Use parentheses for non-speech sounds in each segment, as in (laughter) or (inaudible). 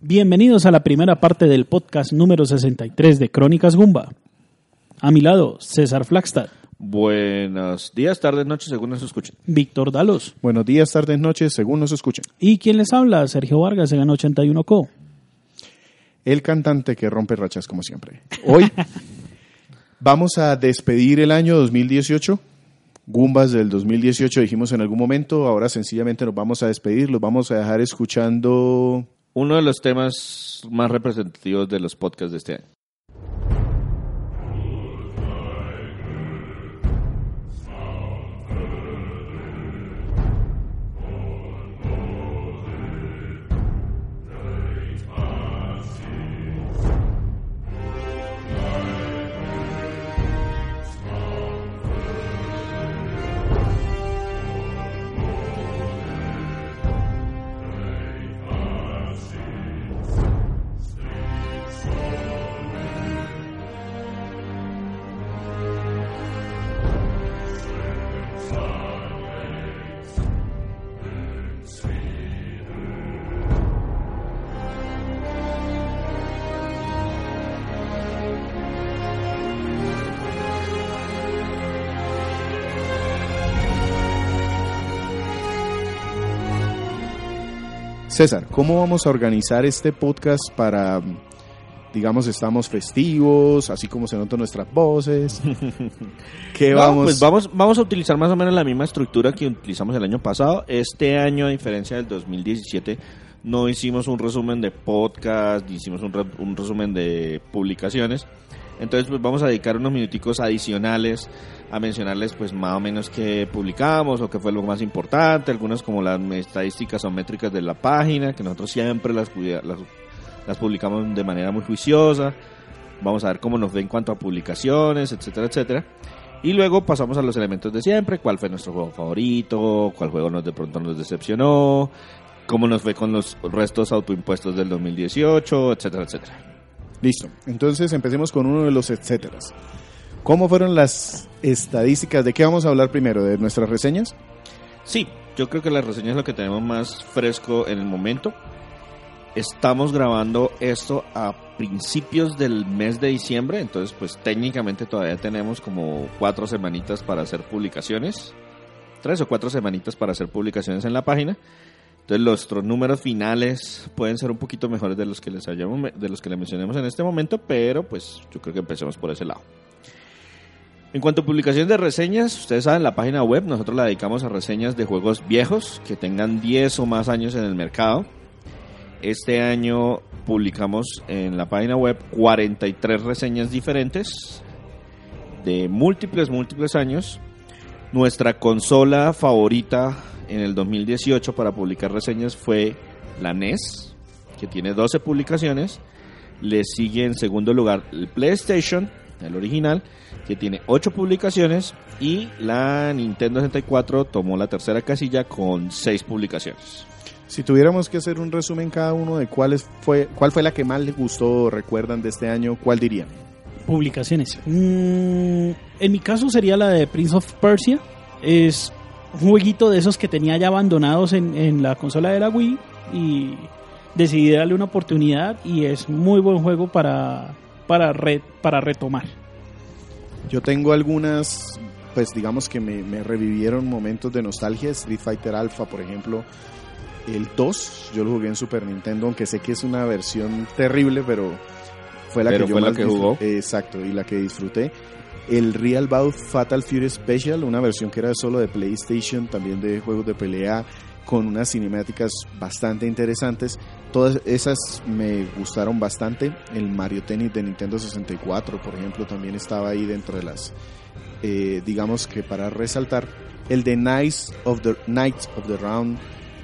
Bienvenidos a la primera parte del podcast número 63 de Crónicas Gumba. A mi lado, César Flagstad. Buenos días, tardes, noches, según nos escuchen. Víctor Dalos. Buenos días, tardes, noches, según nos escuchen. ¿Y quién les habla? Sergio Vargas, en 81 Co. El cantante que rompe rachas como siempre. Hoy (laughs) vamos a despedir el año 2018. Gumbas del 2018 dijimos en algún momento, ahora sencillamente nos vamos a despedir, los vamos a dejar escuchando uno de los temas más representativos de los podcasts de este año. César, ¿cómo vamos a organizar este podcast para, digamos, estamos festivos, así como se notan nuestras voces? (laughs) ¿Qué vamos? Pues vamos, vamos a utilizar más o menos la misma estructura que utilizamos el año pasado. Este año, a diferencia del 2017, no hicimos un resumen de podcast, hicimos un, un resumen de publicaciones. Entonces, pues vamos a dedicar unos minuticos adicionales a mencionarles pues más o menos qué publicamos o qué fue lo más importante, algunas como las estadísticas o métricas de la página, que nosotros siempre las, las, publicamos de manera muy juiciosa, vamos a ver cómo nos ve en cuanto a publicaciones, etcétera, etcétera. Y luego pasamos a los elementos de siempre, cuál fue nuestro juego favorito, cuál juego nos de pronto nos decepcionó, cómo nos fue con los restos autoimpuestos del 2018, etcétera, etcétera. Listo, entonces empecemos con uno de los etcéteras. ¿Cómo fueron las estadísticas? ¿De qué vamos a hablar primero? ¿De nuestras reseñas? Sí, yo creo que las reseñas es lo que tenemos más fresco en el momento. Estamos grabando esto a principios del mes de diciembre, entonces pues técnicamente todavía tenemos como cuatro semanitas para hacer publicaciones, tres o cuatro semanitas para hacer publicaciones en la página. Entonces nuestros números finales pueden ser un poquito mejores de los que les hayamos, de los que les mencionemos en este momento, pero pues yo creo que empecemos por ese lado. En cuanto a publicaciones de reseñas, ustedes saben, la página web nosotros la dedicamos a reseñas de juegos viejos que tengan 10 o más años en el mercado. Este año publicamos en la página web 43 reseñas diferentes de múltiples, múltiples años. Nuestra consola favorita en el 2018 para publicar reseñas fue la NES, que tiene 12 publicaciones. Le sigue en segundo lugar el PlayStation, el original, que tiene 8 publicaciones y la Nintendo 64 tomó la tercera casilla con 6 publicaciones. Si tuviéramos que hacer un resumen cada uno de cuáles fue, cuál fue la que más les gustó o recuerdan de este año, ¿cuál dirían? Publicaciones. Mm, en mi caso sería la de Prince of Persia. Es un jueguito de esos que tenía ya abandonados en, la consola de la Wii y decidí darle una oportunidad y es muy buen juego para, para, para retomar. Yo tengo algunas, pues digamos que me, revivieron momentos de nostalgia. Street Fighter Alpha, por ejemplo, el 2, yo lo jugué en Super Nintendo, aunque sé que es una versión terrible, pero fue la que yo más jugó. Exacto, y la que disfruté. El Real Bout Fatal Fury Special, una versión que era solo de PlayStation, también de juegos de pelea, con unas cinemáticas bastante interesantes. Todas esas me gustaron bastante. El Mario Tennis de Nintendo 64, por ejemplo, también estaba ahí dentro de las, eh, digamos que para resaltar. El de Knights of the, Knights of the Round,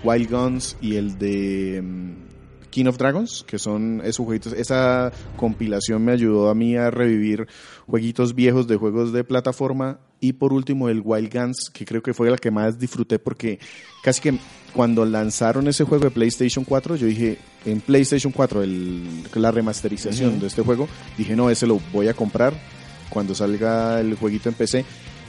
Wild Guns y el de mm, King of Dragons, que son esos jueguitos. Esa compilación me ayudó a mí a revivir jueguitos viejos de juegos de plataforma. Y por último, el Wild Guns, que creo que fue la que más disfruté porque casi que cuando lanzaron ese juego de PlayStation 4, yo dije, en PlayStation 4, el, la remasterización de este juego, dije, no, ese lo voy a comprar cuando salga el jueguito en PC.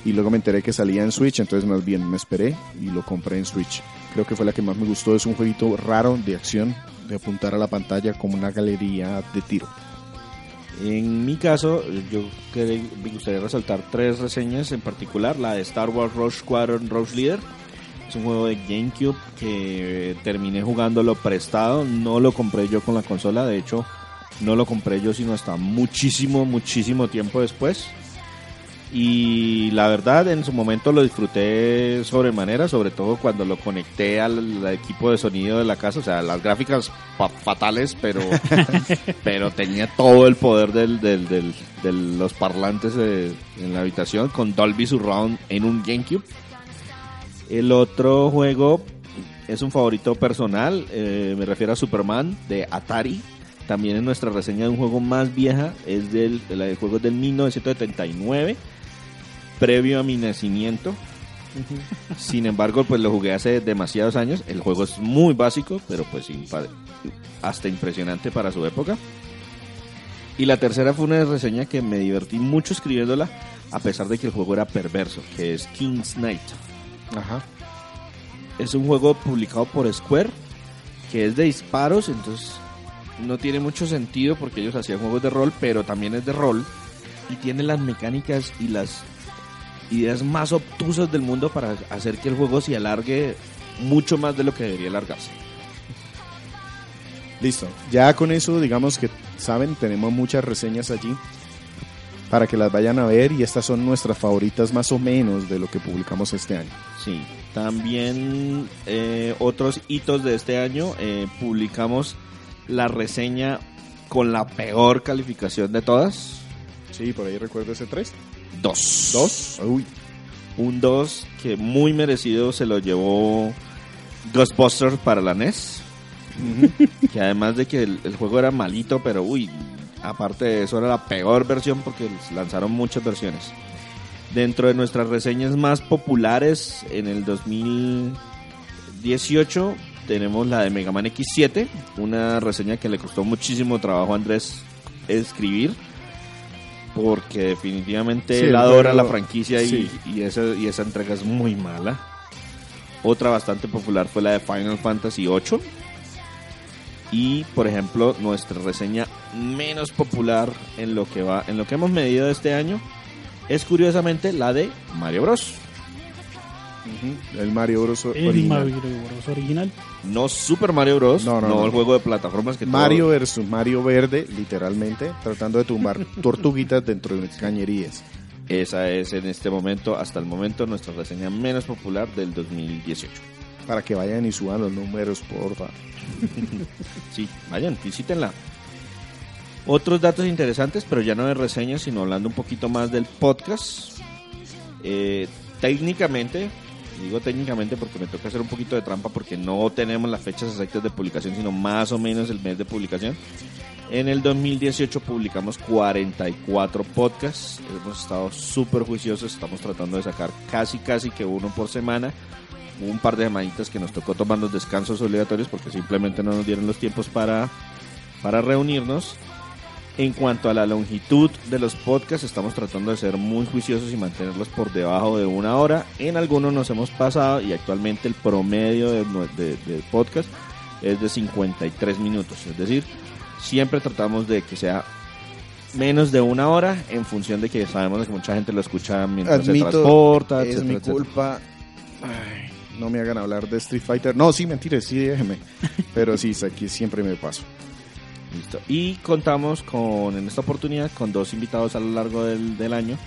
Y luego me enteré que salía en Switch, entonces más bien me esperé y lo compré en Switch. Creo que fue la que más me gustó. Es un jueguito raro de acción, de apuntar a la pantalla como una galería de tiro. En mi caso, yo me gustaría resaltar tres reseñas en particular. La de Star Wars Rogue Squadron Rogue Leader. Es un juego de GameCube que terminé jugándolo prestado. No lo compré yo con la consola. De hecho, no lo compré yo sino hasta muchísimo, muchísimo tiempo después. Y la verdad, en su momento lo disfruté sobremanera, sobre todo cuando lo conecté al, al equipo de sonido de la casa. O sea, las gráficas fa- fatales, pero, (laughs) pero tenía todo el poder del, del- del- de los parlantes eh, en la habitación con Dolby Surround en un GameCube. El otro juego es un favorito personal, eh, me refiero a Superman de Atari. También en nuestra reseña de un juego más vieja, es del, el juego es del 1979, previo a mi nacimiento. Sin embargo, pues lo jugué hace demasiados años. El juego es muy básico, pero pues hasta impresionante para su época. Y la tercera fue una reseña que me divertí mucho escribiéndola, a pesar de que el juego era perverso, que es King's Knight. Ajá. Es un juego publicado por Square, que es de disparos, entonces no tiene mucho sentido porque ellos hacían juegos de rol, pero también es de rol y tiene las mecánicas y las ideas más obtusas del mundo para hacer que el juego se alargue mucho más de lo que debería alargarse. Listo. Ya con eso, digamos que saben, tenemos muchas reseñas allí para que las vayan a ver y estas son nuestras favoritas más o menos de lo que publicamos este año. Sí, también eh, otros hitos de este año, eh, publicamos la reseña con la peor calificación de todas, Sí, por ahí recuerdo ese 3. 2. ¿Dos? Uy. Un 2 que muy merecido se lo llevó Ghostbusters para la NES. (laughs) que además de que el, el juego era malito, pero uy, aparte de eso era la peor versión porque lanzaron muchas versiones. Dentro de nuestras reseñas más populares en el 2018 tenemos la de Mega Man X7, una reseña que le costó muchísimo trabajo a Andrés escribir porque definitivamente Sí, él adora la franquicia y, sí. y esa, y esa entrega es muy mala. Otra bastante popular fue la de Final Fantasy VIII. Y por ejemplo, nuestra reseña menos popular en lo que va, en lo que hemos medido este año, es curiosamente la de Mario Bros. El Mario Bros. El original. Mario Bros. original. No Super Mario Bros. No, No, no, no. el juego de plataformas que Mario todo- versus Mario Verde, literalmente, tratando de tumbar (laughs) tortuguitas dentro de cañerías. Esa es en este momento, hasta el momento, nuestra reseña menos popular del 2018. Para que vayan y suban los números, porfa. (laughs) Sí, vayan, visítenla. Otros datos interesantes, pero ya no de reseñas, sino hablando un poquito más del podcast. Eh, técnicamente, digo técnicamente porque me toca hacer un poquito de trampa porque no tenemos las fechas exactas de publicación, sino más o menos el mes de publicación. En el 2018 publicamos 44 podcasts. Hemos estado súper juiciosos. Estamos tratando de sacar casi, casi que uno por semana. Un par de semanitas que nos tocó tomar los descansos obligatorios porque simplemente no nos dieron los tiempos para, para reunirnos. En cuanto a la longitud de los podcasts, estamos tratando de ser muy juiciosos y mantenerlos por debajo de una hora. En algunos nos hemos pasado y actualmente el promedio de, de, de podcast es de 53 minutos. Es decir, siempre tratamos de que sea menos de una hora en función de que sabemos que mucha gente lo escucha mientras se transporta, es mi etcétera. culpa. Ay, no me hagan hablar de Street Fighter. No, sí, mentira, sí, déjeme. (laughs) Pero sí, aquí siempre me paso. Listo. Y contamos con, en esta oportunidad, con dos invitados a lo largo del, del año,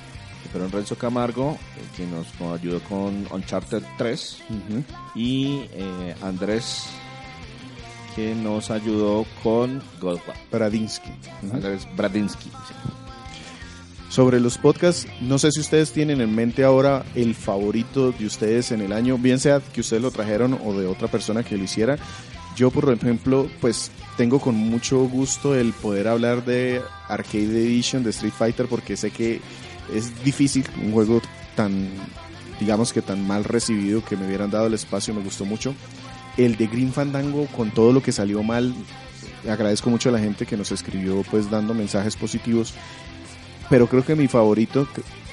que fueron Renzo Camargo, eh, que nos, nos ayudó con Uncharted 3, Ujú. y eh, Andrés, que nos ayudó con Godward. Bradinsky. Andrés Bradinsky. sí. Sobre los podcasts, no sé si ustedes tienen en mente ahora el favorito de ustedes en el año, bien sea que ustedes lo trajeron o de otra persona que lo hiciera. Yo, por ejemplo, pues tengo con mucho gusto el poder hablar de Arcade Edition de Street Fighter porque sé que es difícil un juego tan, digamos que tan mal recibido que me hubieran dado el espacio, me gustó mucho. El de Green Fandango, con todo lo que salió mal, agradezco mucho a la gente que nos escribió pues dando mensajes positivos. Pero creo que mi favorito,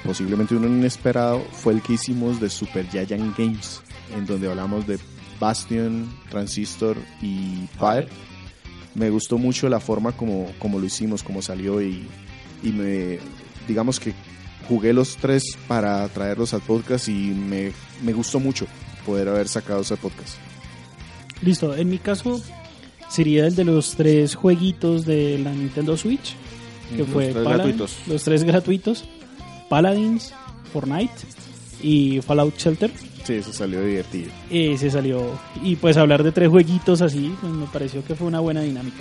posiblemente uno inesperado, fue el que hicimos de Super Giant Games, en donde hablamos de Bastion, Transistor y Fire. Me gustó mucho la forma como, como lo hicimos, como salió y, y me, digamos que jugué los tres para traerlos al podcast y me, me gustó mucho poder haber sacado ese podcast. Listo, en mi caso sería el de los tres jueguitos de la Nintendo Switch, que Los fue tres Paladin- gratuitos. los tres gratuitos, Paladins, Fortnite y Fallout Shelter. Sí, eso salió divertido. Ese salió. Y pues hablar de tres jueguitos así, pues me pareció que fue una buena dinámica.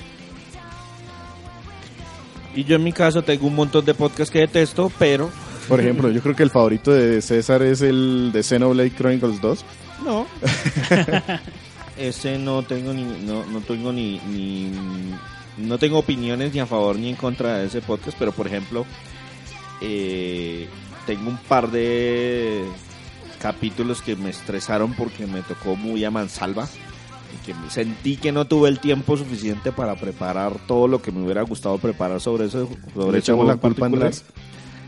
Y yo en mi caso tengo un montón de podcasts que detesto, pero Por ejemplo, yo creo que el favorito de César es el de Xenoblade Chronicles 2. no. (laughs) Ese no tengo ni no, no tengo ni, ni no tengo opiniones ni a favor ni en contra de ese podcast, pero por ejemplo eh, tengo un par de capítulos que me estresaron porque me tocó muy a mansalva y que me- sentí que no tuve el tiempo suficiente para preparar todo lo que me hubiera gustado preparar sobre eso sobre la culpa. Andrés.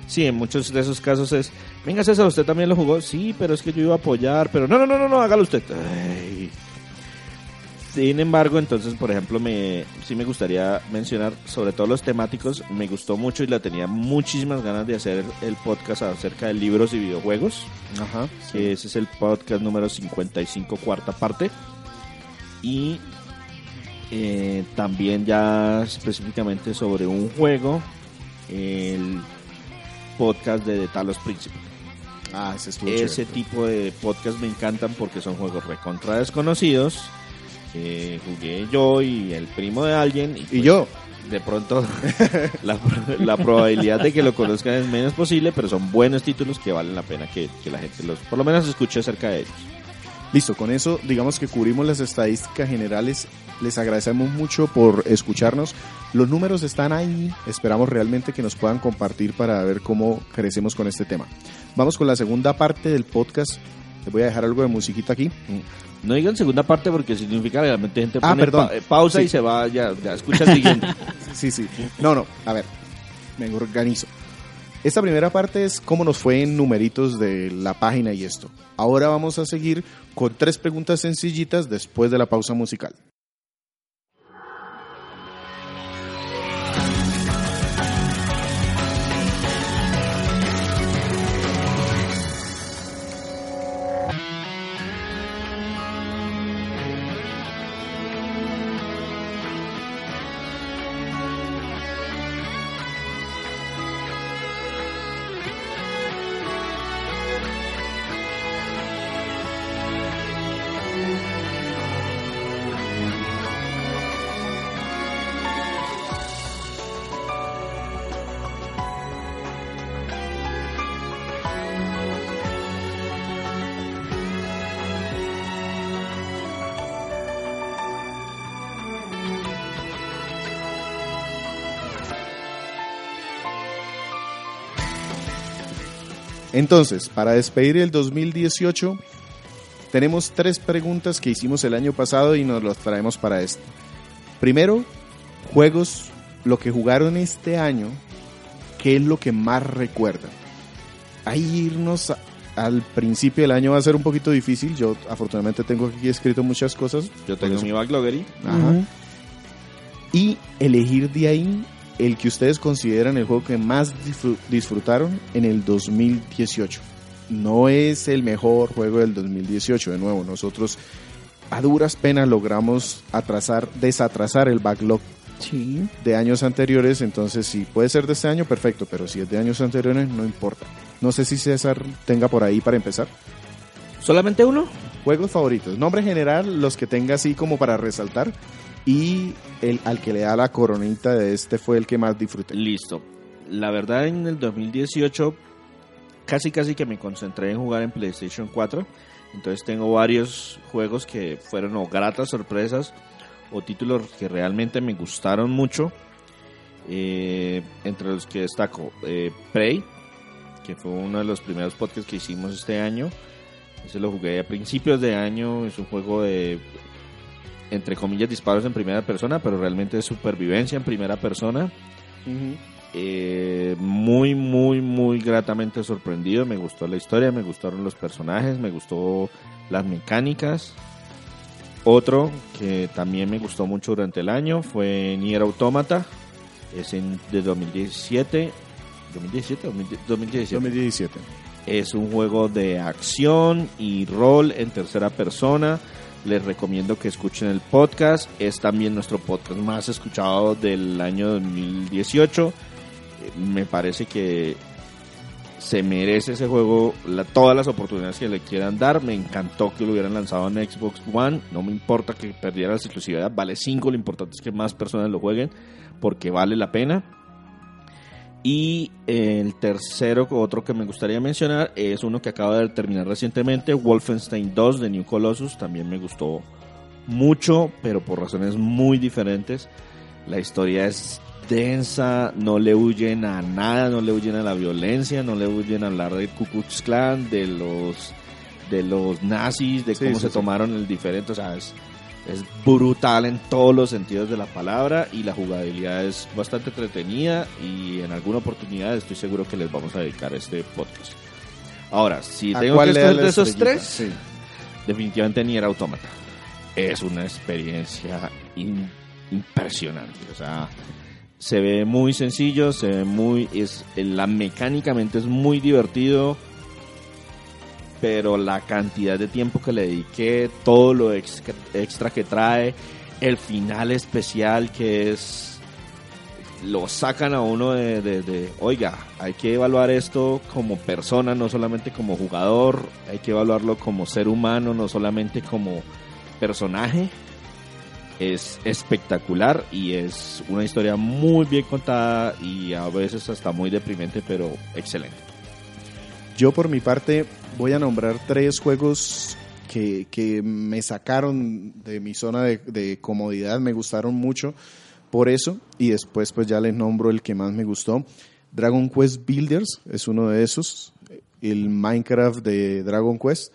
Sí, en muchos de esos casos es, venga César, usted también lo jugó. Sí, pero es que yo iba a apoyar, pero no, no, no, no, no hágalo usted. Ay. Sin embargo, entonces, por ejemplo, me sí me gustaría mencionar, sobre todo los temáticos, me gustó mucho y la tenía muchísimas ganas de hacer el podcast acerca de libros y videojuegos. Ajá. Ese es el podcast número 55, cuarta parte. Y eh, también ya específicamente sobre un juego, el podcast de The Talos Principle. Ah, ese Ese tipo de podcast me encantan porque son juegos recontra desconocidos. Que jugué yo y el primo de alguien. Y pues, yo, De pronto (laughs) la, la probabilidad de que lo conozcan es menos posible, pero son buenos títulos que valen la pena que, que la gente los, por lo menos escuche acerca de ellos. listo, con eso digamos que cubrimos las estadísticas generales. Les agradecemos mucho por escucharnos. Los números están ahí. Esperamos realmente que nos puedan compartir para ver cómo crecemos con este tema. Vamos con la segunda parte del podcast. Les voy a dejar algo de musiquita aquí. No digan segunda parte porque significa realmente gente Ah, pone perdón. pa- eh, pausa Sí. y se va, ya, ya escucha el siguiente. (laughs) Sí, sí. No, no, a ver, me organizo. Esta primera parte es cómo nos fue en numeritos de la página y esto. Ahora vamos a seguir con tres preguntas sencillitas después de la pausa musical. Entonces, para despedir el 2018, tenemos tres preguntas que hicimos el año pasado y nos las traemos para este. Primero, juegos, lo que jugaron este año, ¿qué es lo que más recuerdan? Ahí irnos a- al principio del año va a ser un poquito difícil. Yo afortunadamente tengo aquí escrito muchas cosas. Yo tengo mi backloggery. Ajá. Y elegir de ahí el que ustedes consideran el juego que más disfru- disfrutaron en el 2018. No es el mejor juego del 2018, de nuevo, nosotros a duras penas logramos atrasar, desatrasar el backlog Sí. de años anteriores, entonces si puede ser de este año, perfecto, pero si es de años anteriores, no importa. No sé si César tenga por ahí para empezar. ¿Solamente uno? Juegos favoritos, nombre general, los que tenga así como para resaltar, y el al que le da la coronita de este fue el que más disfruté. Listo. La verdad, en el 2018 casi casi que me concentré en jugar en PlayStation 4. Entonces tengo varios juegos que fueron o gratas sorpresas o títulos que realmente me gustaron mucho. Eh, entre los que destaco eh, Prey, que fue uno de los primeros podcasts que hicimos este año. Ese lo jugué a principios de año. Es un juego de, entre comillas, disparos en primera persona, pero realmente es supervivencia en primera persona. Eh, muy, muy, muy gratamente sorprendido. Me gustó la historia, me gustaron los personajes, me gustó las mecánicas. Otro que también me gustó mucho durante el año fue Nier Automata. Es en, de 2017. 2017, 2017. 2017. Es un juego de acción y rol en tercera persona. Les recomiendo que escuchen el podcast. Es también nuestro podcast más escuchado del año 2018 me parece que se merece ese juego la, todas las oportunidades que le quieran dar. Me encantó que lo hubieran lanzado en Xbox One. No me importa que perdiera la exclusividad. Vale 5. Lo importante es que más personas lo jueguen porque vale la pena. Y el tercero, otro que me gustaría mencionar, es uno que acaba de terminar recientemente, Wolfenstein 2 de New Colossus. También me gustó mucho, pero por razones muy diferentes. La historia es densa, no le huyen a nada, no le huyen a la violencia, no le huyen a hablar del Ku Klux Klan, de los de los nazis, de cómo se tomaron el diferente, o sea, es, es brutal en todos los sentidos de la palabra y la jugabilidad es bastante entretenida y en alguna oportunidad estoy seguro que les vamos a dedicar este podcast. Ahora, si tengo que escoger de esos tres, definitivamente Nier Automata. Es una experiencia impresionante, o sea, se ve muy sencillo, se ve muy es la mecánicamente es muy divertido, pero la cantidad de tiempo que le dediqué, todo lo extra que trae, el final especial que es lo sacan a uno de, oiga, hay que evaluar esto como persona, no solamente como jugador, hay que evaluarlo como ser humano, no solamente como personaje es espectacular y es una historia muy bien contada y a veces hasta muy deprimente, pero excelente. Yo por mi parte voy a nombrar tres juegos que, que me sacaron de mi zona de, comodidad, me gustaron mucho por eso y después pues ya les nombro el que más me gustó. Dragon Quest Builders es uno de esos, el Minecraft de Dragon Quest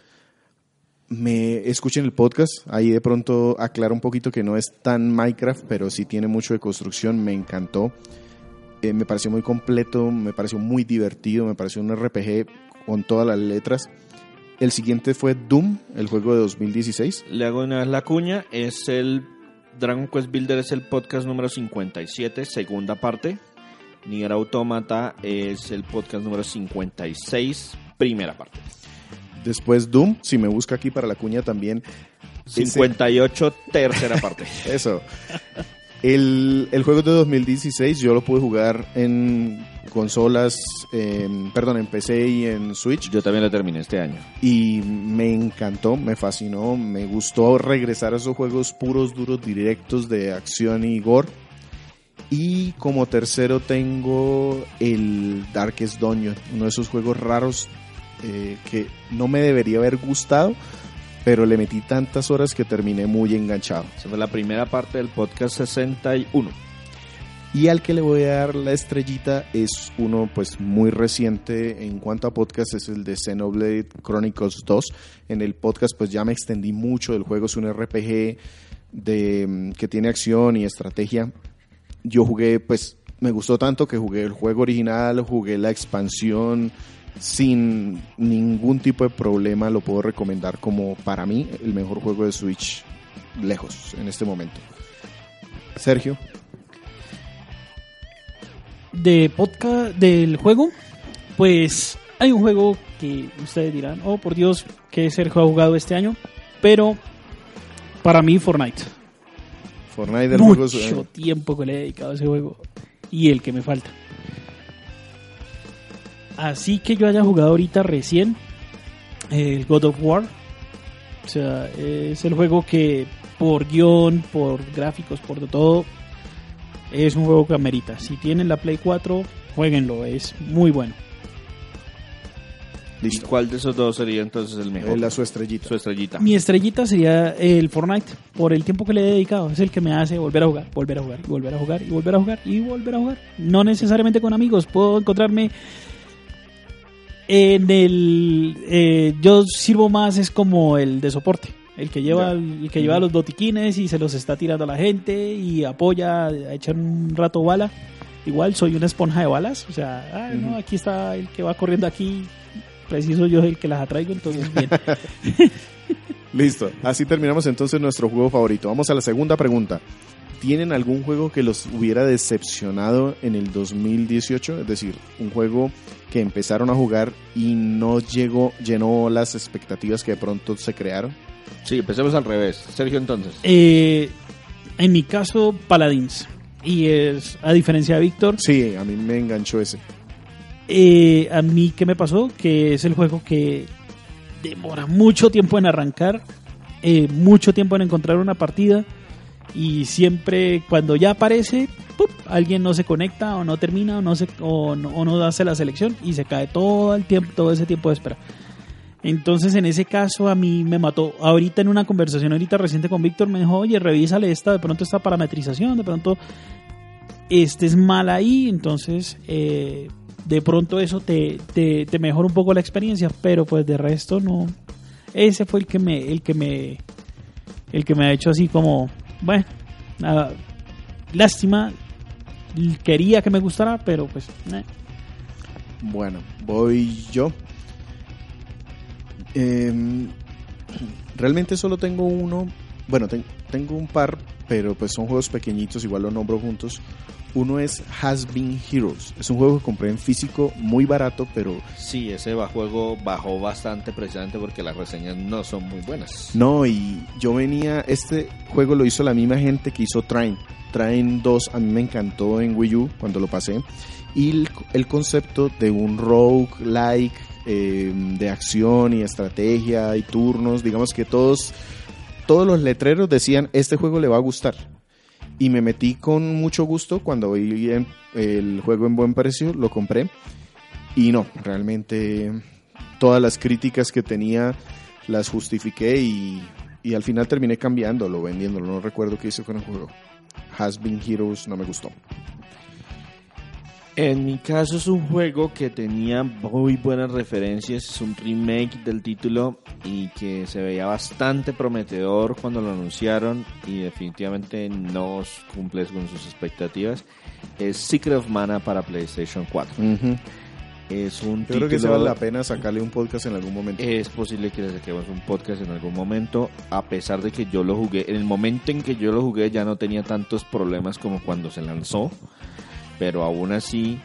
me escuchen el podcast, ahí de pronto aclaro un poquito que no es tan Minecraft, pero sí tiene mucho de construcción, me encantó. Eh, me pareció muy completo, me pareció muy divertido, me pareció un RPG con todas las letras. El siguiente fue Doom, el juego de 2016. Le hago una vez la cuña, es el Dragon Quest Builder, es el podcast número 57, segunda parte. Nier Automata es el podcast número 56, primera parte. Después Doom, si me busca aquí para la cuña también. 58, tercera (laughs) parte. Eso. El, el, juego de 2016 yo lo pude jugar en consolas, perdón, en PC y en Switch. Yo también lo terminé este año. Y me encantó, me fascinó, me gustó regresar a esos juegos puros, duros, directos de acción y gore. Y como tercero tengo el Darkest Dungeon, uno de esos juegos raros eh, que no me debería haber gustado, pero le metí tantas horas que terminé muy enganchado. Esa fue la primera parte del podcast 61. Y al que le voy a dar la estrellita es uno pues muy reciente en cuanto a podcast, es el de Xenoblade Chronicles 2. En el podcast pues ya me extendí mucho del juego, es un RPG de, mm, que tiene acción y estrategia. Yo jugué pues me gustó tanto que jugué el juego original, jugué la expansión, sin ningún tipo de problema lo puedo recomendar como para mí el mejor juego de Switch lejos en este momento. Sergio. De podcast del juego, pues hay un juego que ustedes dirán, oh por Dios, que Sergio ha jugado este año, pero para mí Fortnite. Fortnite del Mucho juego, tiempo que le he dedicado a ese juego y el que me falta. Así que yo haya jugado ahorita recién el God of War. O sea, es el juego que por guion, por gráficos, por todo, es un juego que amerita. Si tienen la Play 4, jueguenlo, es muy bueno. ¿Y Listo. cuál de esos dos sería entonces el mejor? Eh, la su estrellita. Su estrellita. Mi estrellita sería el Fortnite, por el tiempo que le he dedicado. Es el que me hace volver a jugar, volver a jugar, y volver a jugar, y volver a jugar, y volver a jugar. No necesariamente con amigos, puedo encontrarme en el... eh, yo sirvo más, es como el de soporte. El que lleva, el que lleva los botiquines y se los está tirando a la gente y apoya a echar un rato bala. Igual soy una esponja de balas. O sea, ay, no, aquí está el que va corriendo aquí. Preciso yo el que las atraigo, entonces bien. (laughs) (laughs) Listo. Así terminamos entonces nuestro juego favorito. Vamos a la segunda pregunta. ¿Tienen algún juego que los hubiera decepcionado en el 2018? Es decir, un juego que empezaron a jugar y no llegó, llenó las expectativas que de pronto se crearon. Sí, empecemos al revés. Sergio, entonces. Eh, en mi caso, Paladins. Y es, a diferencia de Víctor, Sí, a mí me enganchó ese. eh, a mí, ¿qué me pasó? Que es el juego que demora mucho tiempo en arrancar, eh, mucho tiempo en encontrar una partida. Y siempre, cuando ya aparece, ¡pup! alguien no se conecta o no termina o no, se, o, no, o no hace la selección y se cae todo el tiempo, todo ese tiempo de espera. Entonces, en ese caso, a mí me mató. Ahorita en una conversación ahorita reciente con Víctor me dijo, oye, revísale esta, de pronto esta parametrización, de pronto este es mal ahí, entonces eh, de pronto eso te, te, te mejora un poco la experiencia, pero pues de resto no. Ese fue el que me, el que me, el que me ha hecho así como, bueno, nada, lástima, quería que me gustara, pero pues, eh. Bueno, voy yo. Em, realmente solo tengo uno. Bueno, ten- tengo un par, pero pues son juegos pequeñitos, igual los nombro juntos. Uno es Has Been Heroes. Es un juego que compré en físico muy barato, pero Sí, ese juego bajó bastante precisamente porque las reseñas no son muy buenas. no. Y yo venía. Este juego lo hizo la misma gente que hizo Train. Train 2 a mí me encantó en Wii U cuando lo pasé. Y el, el concepto de un rogue like de acción y estrategia y turnos, digamos que todos, todos los letreros decían este juego le va a gustar. Y me metí con mucho gusto cuando vi el juego en buen precio, lo compré. Y no, realmente todas las críticas que tenía las justifiqué y, y al final terminé cambiándolo, vendiéndolo. No recuerdo qué hice con el juego. Has Been Heroes no me gustó. En mi caso es un juego que tenía muy buenas referencias, es un remake del título y que se veía bastante prometedor cuando lo anunciaron y definitivamente no cumple con sus expectativas. Es Secret of Mana para PlayStation 4. Es un Yo creo que se vale la pena sacarle un podcast en algún momento. Es posible que le saquemos un podcast en algún momento, a pesar de que yo lo jugué. En el momento en que yo lo jugué ya no tenía tantos problemas como cuando se lanzó, pero aún así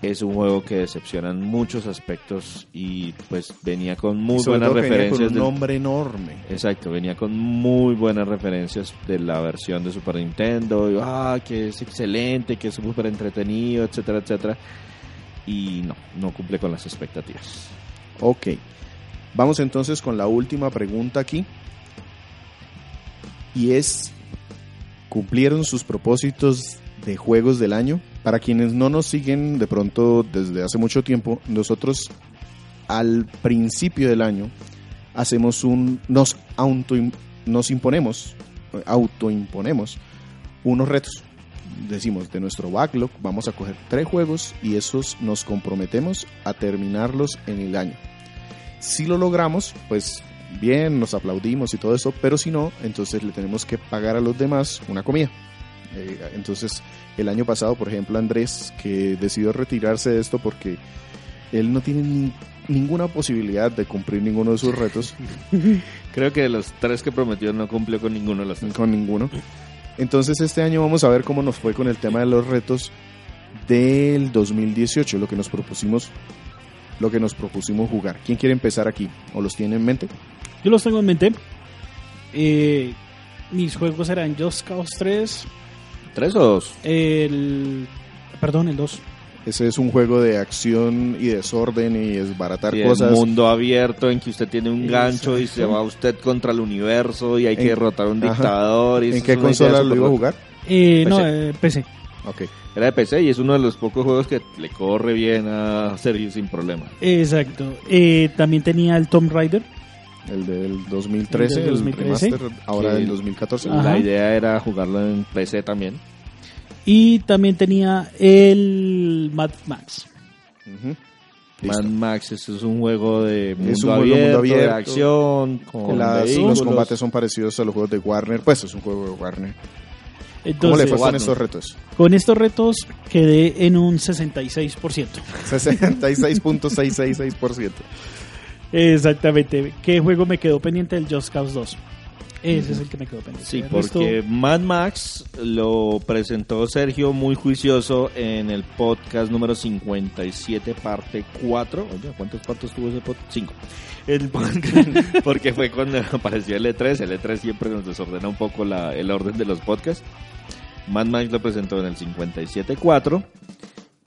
es un juego que decepciona en muchos aspectos y pues venía con muy Sobre buenas todo que venía referencias. con un del- nombre enorme. Exacto, venía con muy buenas referencias de la versión de Super Nintendo. Y, ah, que es excelente, que es súper entretenido, etcétera, etcétera. Y no, no cumple con las expectativas. Ok. Vamos entonces con la última pregunta aquí. Y es, ¿cumplieron sus propósitos de juegos del año? Para quienes no nos siguen de pronto desde hace mucho tiempo, nosotros al principio del año hacemos un, nos, auto, nos imponemos, autoimponemos unos retos. Decimos, de nuestro backlog vamos a coger tres juegos y esos nos comprometemos a terminarlos en el año. Si lo logramos, pues bien, nos aplaudimos y todo eso, pero si no, entonces le tenemos que pagar a los demás una comida. Eh, entonces, el año pasado, por ejemplo, Andrés, que decidió retirarse de esto porque él no tiene ni- ninguna posibilidad de cumplir ninguno de sus retos, (laughs) Creo que de los tres que prometió no cumplió con ninguno de los tres. con ninguno. Entonces, este año vamos a ver cómo nos fue con el tema de los retos del 2018, lo que nos propusimos lo que nos propusimos jugar. ¿Quién quiere empezar aquí? ¿O los tiene en mente? Yo los tengo en mente. Eh, mis juegos eran Just Cause 3, ¿Tres o dos? el... Perdón, el 2. Ese es un juego de acción y desorden y desbaratar Sí, cosas. el mundo abierto en que usted tiene un gancho y se va usted contra el universo y hay que ¿En- derrotar a un Ajá. dictador. Y ¿En qué consola lo iba a jugar? Eh, no, PC. eh, PC. Ok. Era de PC y es uno de los pocos juegos que le corre bien a Sergio sin problema. Exacto. Eh, también tenía el Tomb Raider. El del 2013, El el, del 2013. remaster, ahora del 2014. Ajá. La idea era jugarlo en PC también. Y también tenía el Mad Max. Mad. Max eso es un juego de mundo, un juego de abierto, mundo de abierto. acción, con Las- los combates son parecidos a los juegos de Warner. Pues es un juego de Warner. ¿Cómo le fue con estos retos? con estos retos quedé en un 66%. 66.666%. (laughs) Exactamente. ¿Qué juego me quedó pendiente? El Just Cause 2. Ese es el que me quedó pendiente. Sí, porque Mad Max lo presentó Sergio muy juicioso en el podcast número 57, parte 4. Oye, ¿cuántos partos tuvo ese podcast? 5. El podcast, (laughs) porque fue cuando (laughs) apareció el E3. El E3 siempre nos desordena un poco la- el orden de los podcasts. Mad Max lo presentó en el 57.4.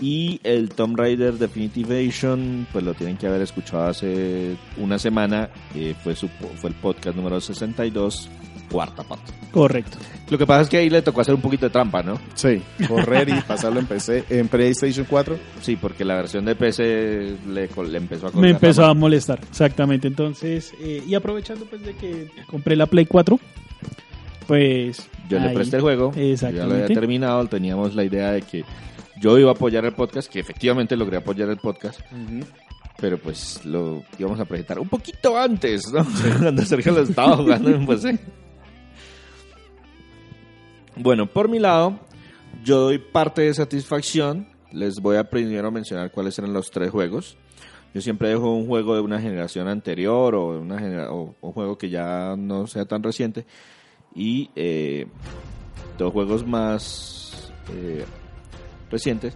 Y el Tomb Raider Definitive Edition, pues lo tienen que haber escuchado hace una semana. eh, fue, su, fue el podcast número 62, cuarta parte. Correcto. Lo que pasa es que ahí le tocó hacer un poquito de trampa, ¿no? Sí, correr y pasarlo en PC, en PlayStation 4. Sí, porque la versión de PC le, le empezó a Me empezó a molestar, exactamente. Entonces, eh, y aprovechando pues de que compré la Play 4, pues... Yo le presté el juego, ya lo había terminado, teníamos la idea de que yo iba a apoyar el podcast, que efectivamente logré apoyar el podcast, pero pues lo íbamos a presentar un poquito antes, ¿no? (laughs) Cuando Sergio lo estaba jugando en PC. Bueno, por mi lado, yo doy parte de satisfacción. Les voy a primero mencionar cuáles eran los tres juegos. Yo siempre dejo un juego de una generación anterior o, de una genera- o un juego que ya no sea tan reciente. Y eh, dos juegos más eh, recientes.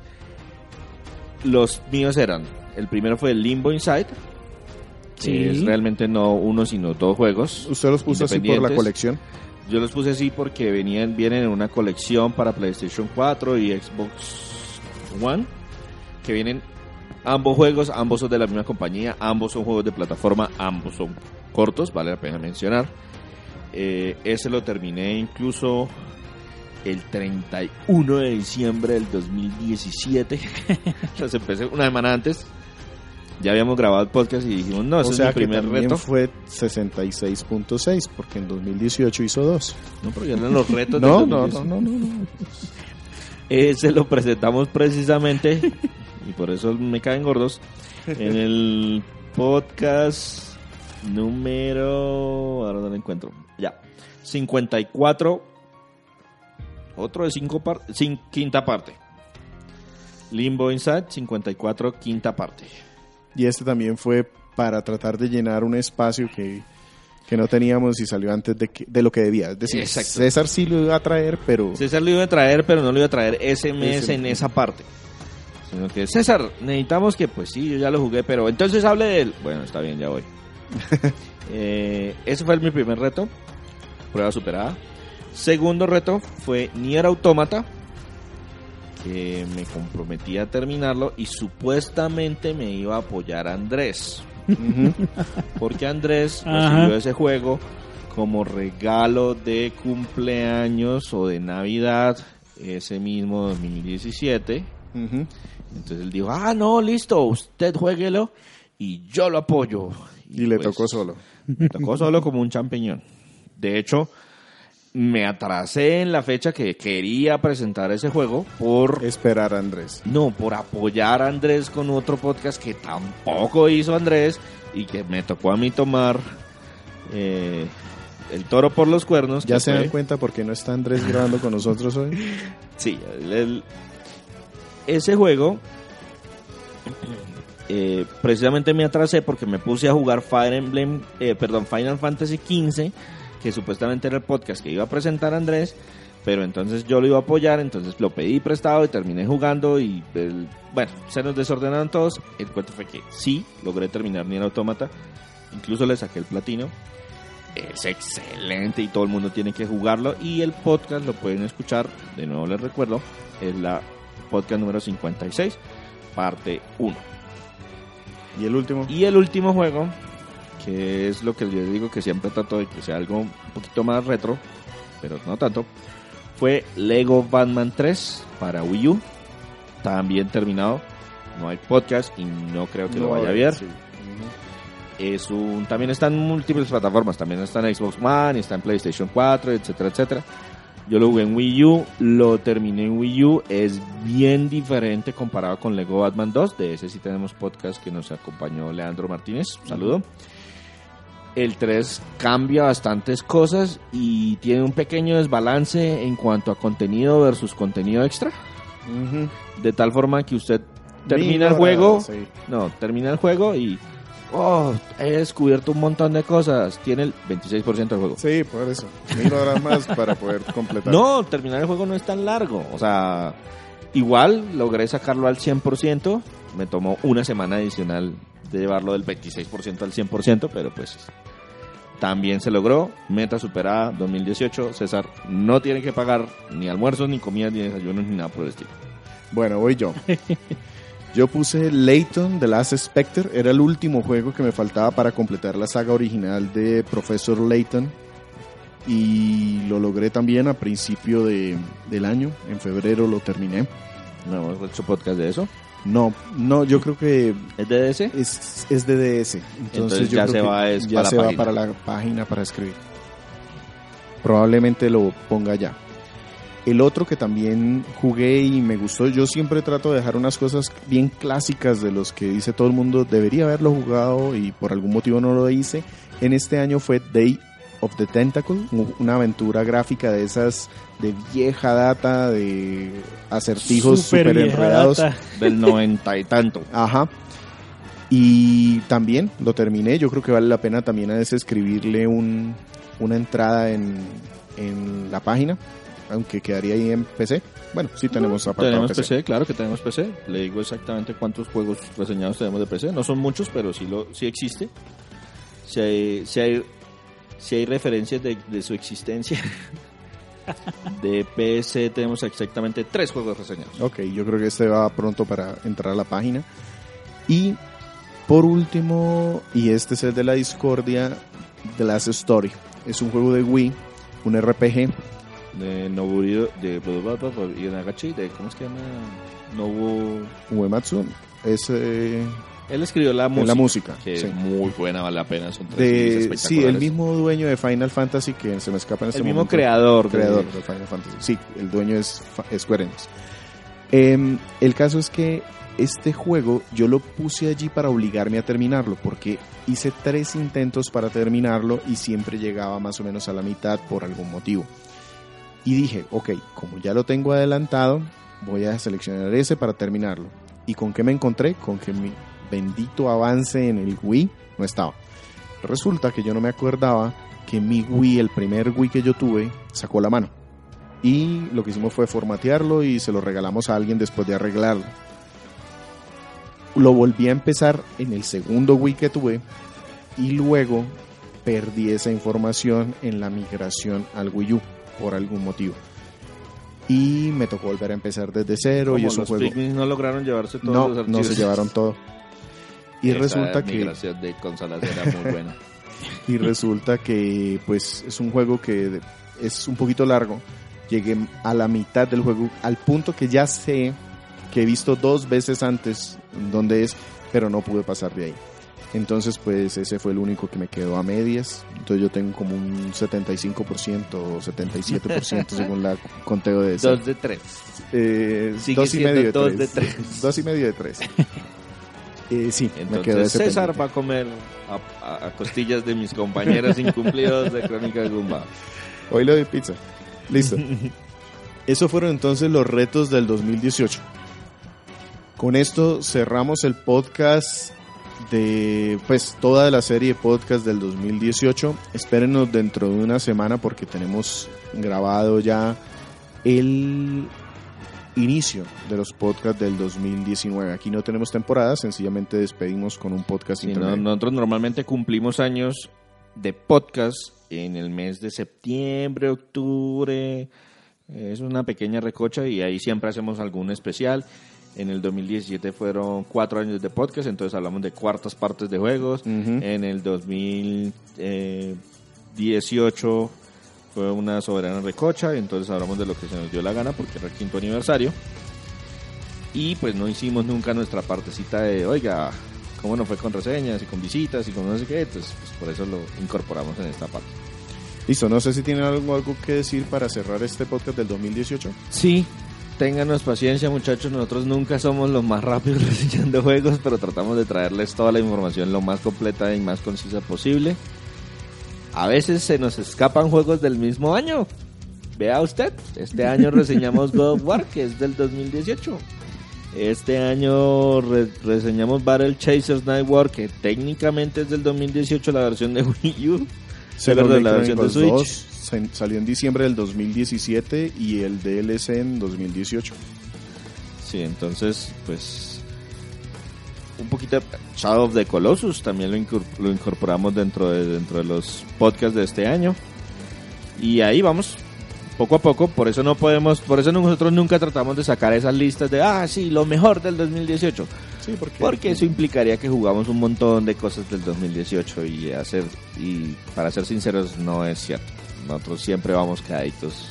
Los míos eran, el primero fue el Limbo Inside. Sí. que es realmente no uno, sino dos juegos. Usted los puso así por la colección. Yo los puse así porque venían, vienen en una colección para PlayStation 4 y Xbox One, que vienen ambos juegos, ambos son de la misma compañía, ambos son juegos de plataforma, ambos son cortos, vale la pena mencionar. Eh, ese lo terminé incluso el 31 de diciembre del 2017. Entonces (laughs) empecé una semana antes. Ya habíamos grabado el podcast y dijimos, no, ese o es sea mi que primer también reto. fue 66.6, porque en 2018 hizo dos. No, porque eran los retos No, no, 2018. no, no, no, no. Ese lo presentamos precisamente, y por eso me caen gordos, en el podcast número... Ahora no lo encuentro. Ya. 54. Otro de cinco par- cin- quinta parte. Limbo Inside, 54, quinta parte. Y este también fue para tratar de llenar un espacio que, que no teníamos y salió antes de, que- de lo que debía. Es decir, Exacto. César sí lo iba a traer, pero César lo iba a traer, pero no lo iba a traer ese mes en esa parte. Sino que, César, necesitamos que, pues sí, yo ya lo jugué, pero entonces hable de él. Bueno, está bien, ya voy. (laughs) Eh, ese fue mi primer reto. Prueba superada. Segundo reto fue Nier Automata. Que me comprometí a terminarlo y supuestamente me iba a apoyar Andrés. ujú, Porque Andrés recibió ese juego como regalo de cumpleaños o de Navidad ese mismo 2017. ujú. Entonces él dijo, ah, no, listo, usted jueguelo y yo lo apoyo. Y le pues, tocó solo. Me tocó solo como un champiñón. De hecho, me atrasé en la fecha que quería presentar ese juego por... Esperar a Andrés. No, por apoyar a Andrés con otro podcast que tampoco hizo Andrés y que me tocó a mí tomar eh, el toro por los cuernos. ¿Ya se fue- dan cuenta por qué no está Andrés grabando con nosotros hoy? (laughs) Sí, el- el- ese juego eh, precisamente me atrasé porque me puse a jugar Fire Emblem, eh, perdón, Final Fantasy XV, que supuestamente era el podcast que iba a presentar Andrés, pero entonces yo lo iba a apoyar, entonces lo pedí prestado y terminé jugando y bueno, se nos desordenaron todos. El cuento fue que sí, logré terminar Nier Automata, incluso le saqué el platino. Es excelente y todo el mundo tiene que jugarlo y el podcast lo pueden escuchar, de nuevo les recuerdo, es la podcast número 56, parte 1. Y el último. Y el último juego, que es lo que yo digo que siempre trato de que sea algo un poquito más retro, pero no tanto, fue Lego Batman 3 para Wii U. También terminado. No hay podcast y no creo que lo vaya a ver. Sí. Es un, también está en múltiples plataformas. También está en Xbox One, está en PlayStation 4, etcétera, etcétera. Yo lo jugué en Wii U, lo terminé en Wii U. Es bien diferente comparado con Lego Batman 2. De ese sí tenemos podcast que nos acompañó Leandro Martínez. Un saludo. El 3 cambia bastantes cosas y tiene un pequeño desbalance en cuanto a contenido versus contenido extra. De tal forma que usted termina el juego, sí. no, termina el juego y oh, he descubierto un montón de cosas. Tiene el 26% del juego. Sí, por eso. Mil horas más para poder completar. No, terminar el juego no es tan largo. O sea, igual logré sacarlo al 100%. Me tomó una semana adicional de llevarlo del 26% al 100%, pero pues también se logró. Meta superada 2018. César no tiene que pagar ni almuerzos, ni comidas, ni desayunos, ni nada por el estilo. Bueno, voy yo. (laughs) Yo puse Layton The Last Spectre. Era el último juego que me faltaba para completar la saga original de Professor Layton. Y lo logré también a principio de, del año. En febrero lo terminé. No hemos hecho podcast de eso. No, no, yo creo que ¿Es de ese? es, es de DS. Entonces, Entonces yo ya creo se que va es ya para se va para la página para escribir. Probablemente lo ponga ya. El otro que también jugué y me gustó, yo siempre trato de dejar unas cosas bien clásicas de los que dice todo el mundo, debería haberlo jugado y por algún motivo no lo hice. En este año fue Day of the Tentacle, una aventura gráfica de esas de vieja data, de acertijos Súper super enredados. data. (laughs) Del noventa y tanto. Ajá. Y también lo terminé. Yo creo que vale la pena también a veces escribirle un, una entrada en, en la página, aunque quedaría ahí en PC. Bueno, sí tenemos apartado Tenemos PC. PC. claro que tenemos PC. Le digo exactamente cuántos juegos reseñados tenemos de PC. No son muchos, pero sí, lo, sí existe. Si hay, si hay, si hay referencias de, de su existencia. (laughs) de PC tenemos exactamente tres juegos reseñados. Ok, yo creo que este va pronto para entrar a la página. Y por último, y este es el de la discordia, The Last Story. Es un juego de Wii, un RPG. De Noburido, de y Nagachi, de ¿cómo es que llama? Nobu. Uematsu es eh, Él escribió la música. la música. Que sí. es muy buena, vale la pena. Son tres de sí el mismo dueño de Final Fantasy que se me escapa en este El mismo momento. creador. de- creador de Final Fantasy sí el dueño es Square Enix Em, el caso es que este juego yo lo puse allí para obligarme a terminarlo porque hice tres intentos para terminarlo y siempre llegaba más o menos a la mitad por algún motivo y dije ok como ya lo tengo adelantado voy a seleccionar ese para terminarlo y con qué me encontré con que mi bendito avance en el Wii no estaba Resulta que yo no me acordaba que mi Wii, el primer Wii que yo tuve, sacó la mano. Y lo que hicimos fue formatearlo y se lo regalamos a alguien después de arreglarlo. Lo volví a empezar en el segundo Wii que tuve y luego perdí esa información en la migración al Wii U por algún motivo. Y me tocó volver a empezar desde cero Como y es un los juego... No lograron llevarse todos No, los no archivos. se llevaron todo. Y Esa resulta que... de consolas era muy buena. (laughs) y resulta que pues es un juego que es un poquito largo. Llegué a la mitad del juego, al punto que ya sé que he visto dos veces antes dónde es, pero no pude pasar de ahí. Entonces pues ese fue el único que me quedó a medias. Entonces yo tengo como un 75% o 77% (laughs) según la conteo de ese. Dos de tres. Eh, dos y medio de dos tres. de tres. (laughs) Dos y medio de tres. (laughs) Eh, sí, me quedó Entonces ese César pendiente. va a comer a, a- a costillas de mis compañeros incumplidos de Crónica de Gumba. Hoy le doy pizza. Listo. Esos fueron entonces los retos del 2018. Con esto cerramos el podcast de pues toda la serie de podcast del 2018. Espérenos dentro de una semana porque tenemos grabado ya el inicio de los podcasts del 2019. Aquí no tenemos temporada, sencillamente despedimos con un podcast Sí, no, nosotros normalmente cumplimos años de podcast en el mes de septiembre, octubre. Es una pequeña recocha y ahí siempre hacemos algún especial. En el 2017 fueron cuatro años de podcast, entonces hablamos de cuartas partes de juegos. Ujú. En el 2018 Fue una soberana recocha y entonces hablamos de lo que se nos dio la gana porque era el quinto aniversario. Y pues no hicimos nunca nuestra partecita de, oiga, cómo nos fue con reseñas y con visitas y con no sé qué. Entonces, pues por eso lo incorporamos en esta parte. Listo, no sé si tienen algo, algo que decir para cerrar este podcast del 2018. Sí, Ténganos paciencia muchachos, nosotros nunca somos los más rápidos (laughs) reseñando juegos, pero tratamos de traerles toda la información lo más completa y más concisa posible. A veces se nos escapan juegos del mismo año. Vea usted, este año reseñamos God of War, que es del 2018. Este año re- reseñamos Battle Chasers Night War, que técnicamente es del 2018, la versión de Wii U. Verdad, la versión de Switch. 2 se- salió en diciembre del 2017 y el DLC en 2018. Sí, entonces, pues. Un poquito. Shadow of the Colossus también lo, incor- lo incorporamos dentro de, dentro de los podcasts de este año. Y ahí vamos. Poco a poco, por eso no podemos, por eso nosotros nunca tratamos de sacar esas listas de, ah, sí, lo mejor del 2018. Sí, porque, Porque eso implicaría que jugamos un montón de cosas del 2018 y hacer, y para ser sinceros, no es cierto. Nosotros siempre vamos quedaditos.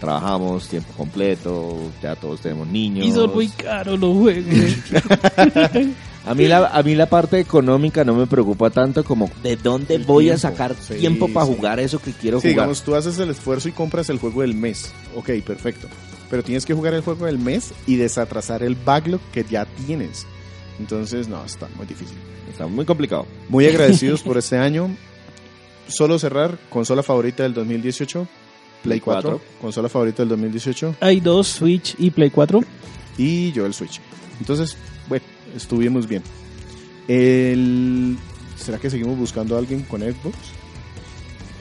Trabajamos tiempo completo, ya todos tenemos niños. y son muy caros los juegos. (laughs) A mí, la, a mí la parte económica no me preocupa tanto como de dónde El voy a tiempo. sacar Sí, tiempo para sí. jugar eso que quiero Sí, jugar. digamos, tú haces el esfuerzo y compras el juego del mes. Ok, perfecto. Pero tienes que jugar el juego del mes y desatrasar el backlog que ya tienes. Entonces, no, está muy difícil. Está muy complicado. Muy agradecidos por este año. (laughs) Solo cerrar, consola favorita del 2018, Play 4, Cuatro. consola favorita del 2018 Hay dos, Switch y Play 4. y yo el Switch. Entonces, bueno, estuvimos bien. El... ¿Será que seguimos buscando a alguien con Xbox?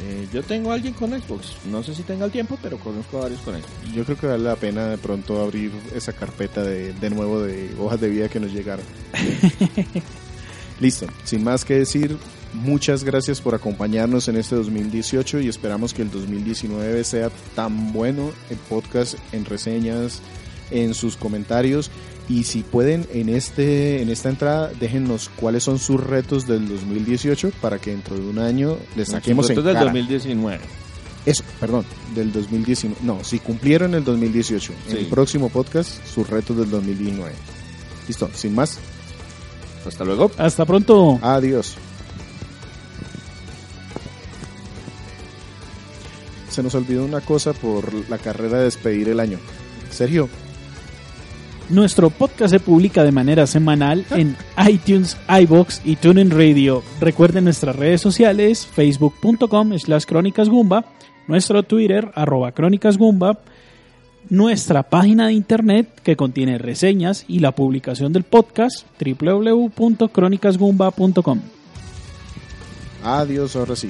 Eh, yo tengo a alguien con Xbox. No sé si tenga el tiempo, pero conozco a varios con Xbox. Yo creo que vale la pena de pronto abrir esa carpeta de, de nuevo de hojas de vida que nos llegaron. (laughs) Listo, sin más que decir, muchas gracias por acompañarnos en este 2018 y esperamos que el 2019 sea tan bueno en podcast, en reseñas, en sus comentarios y si pueden en este en esta entrada déjennos cuáles son sus retos del 2018 para que dentro de un año les saquemos en Esto es del cara. 2019. Eso, perdón, del 2019. No, si cumplieron el 2018, en Sí. el próximo podcast, sus retos del 2019. Listo, sin más. Hasta luego. Hasta pronto. Adiós. Se nos olvidó una cosa por la carrera de despedir el año. Sergio, Nuestro podcast se publica de manera semanal en iTunes, iBox y TuneIn Radio. Recuerden nuestras redes sociales, facebook.com slash crónicasgumba, nuestro Twitter, arroba crónicasgumba, nuestra página de internet que contiene reseñas y la publicación del podcast, www.crónicasgumba.com. adiós, ahora sí.